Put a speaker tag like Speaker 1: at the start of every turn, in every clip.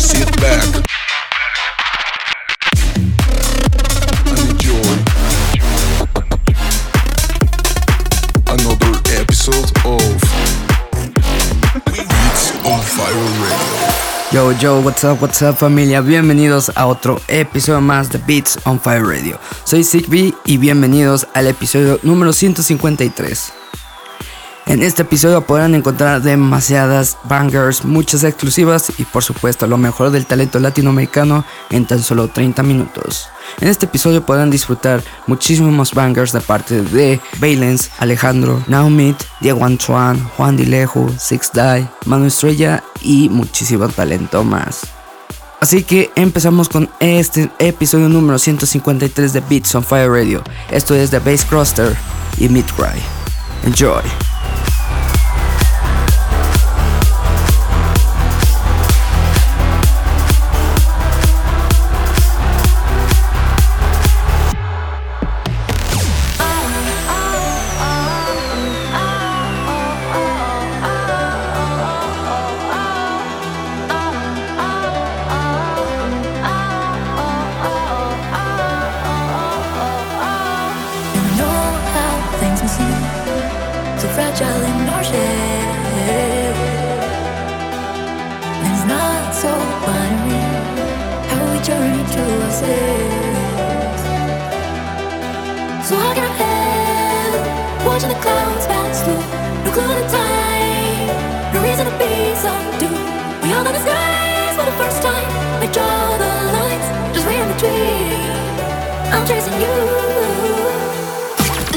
Speaker 1: Sit back and enjoy another episode of Beats on Fire Radio.
Speaker 2: Yo, yo, what's up, what's up familia, bienvenidos a otro episodio más de Beats on Fire Radio. Soy Sigby y bienvenidos al episodio número 153. En este episodio podrán encontrar demasiadas bangers, muchas exclusivas y por supuesto lo mejor del talento latinoamericano en tan solo 30 minutos. En este episodio podrán disfrutar muchísimos bangers de parte de Valence, Alejandro, Naumit, Diego Antoine, Juan Dilejo, Six Die, Manu Estrella y muchísimo talento más. Así que empezamos con este episodio número 153 de Beats on Fire Radio. Esto es The Bass Cluster y Midcry. Enjoy.
Speaker 3: I'm chasing you.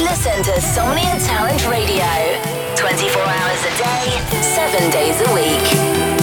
Speaker 4: Listen to Somnia Talent Radio 24 hours a day, 7 days a week.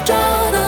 Speaker 4: 找到。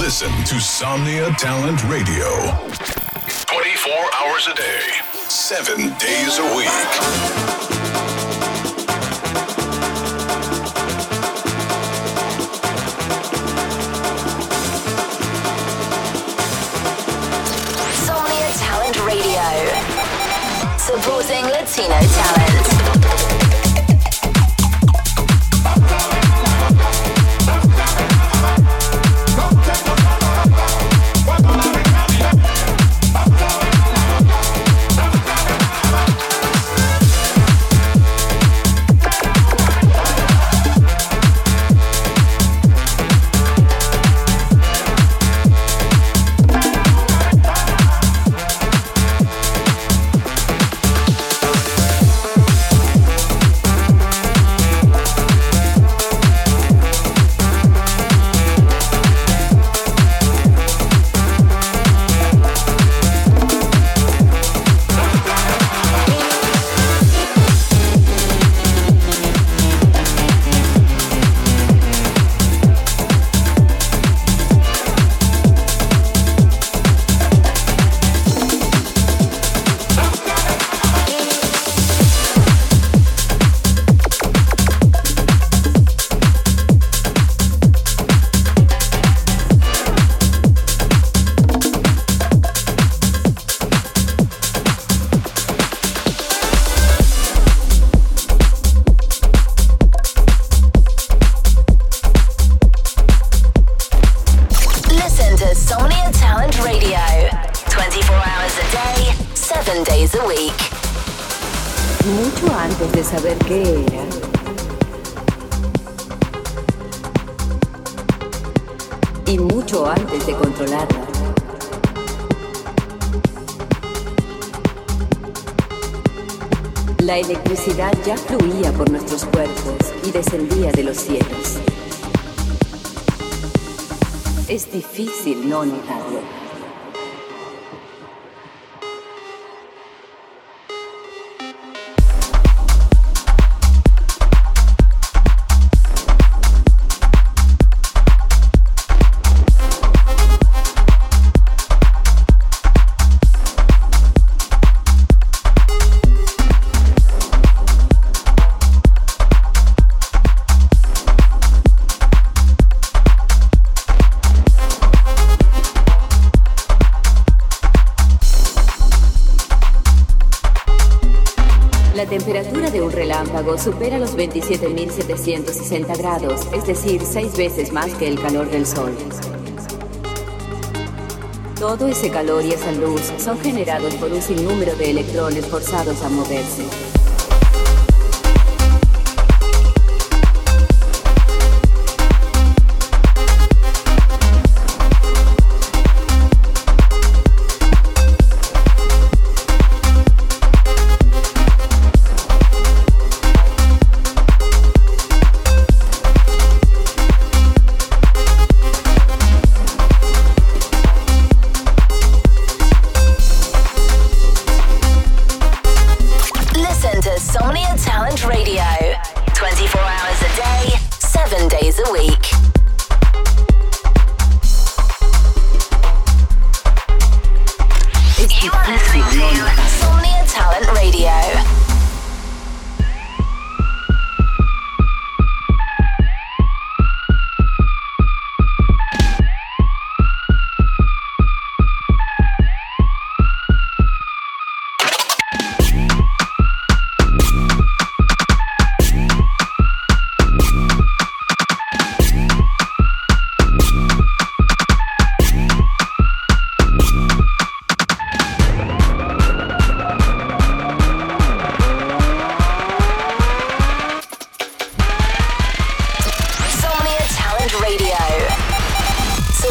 Speaker 5: Listen to Somnia Talent Radio. 24 hours a day, 7 days a week.
Speaker 3: Somnia Talent Radio. Supporting Latino talent. 7 days a week.
Speaker 6: Mucho antes de saber qué era. Y mucho antes de controlarla. La electricidad ya fluía por nuestros cuerpos y descendía de los cielos. Es difícil no negarlo. Supera los 27.760 grados, es decir, seis veces más que el calor del Sol. Todo ese calor y esa luz son generados por un sinnúmero de electrones forzados a moverse.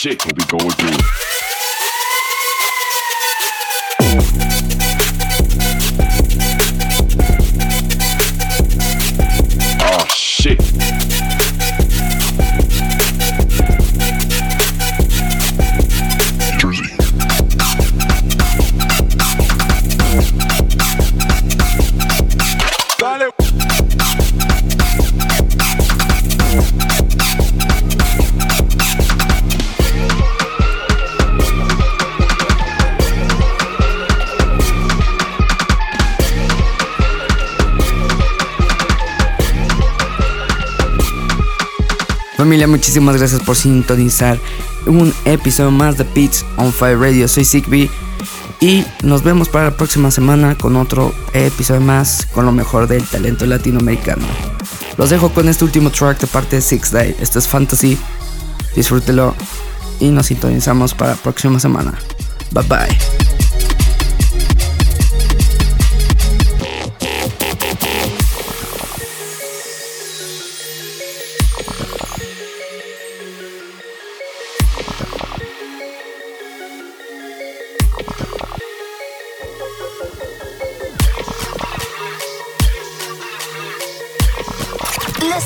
Speaker 3: shit
Speaker 2: will be going Muchísimas gracias por sintonizar un episodio más de Beats on Fire Radio. Soy Zigbee y nos vemos para la próxima semana con otro episodio más con lo mejor del talento latinoamericano. Los dejo con este último track de parte de Six Day. Esto es Fantasy. Disfrútelo y nos sintonizamos para la próxima semana. Bye bye.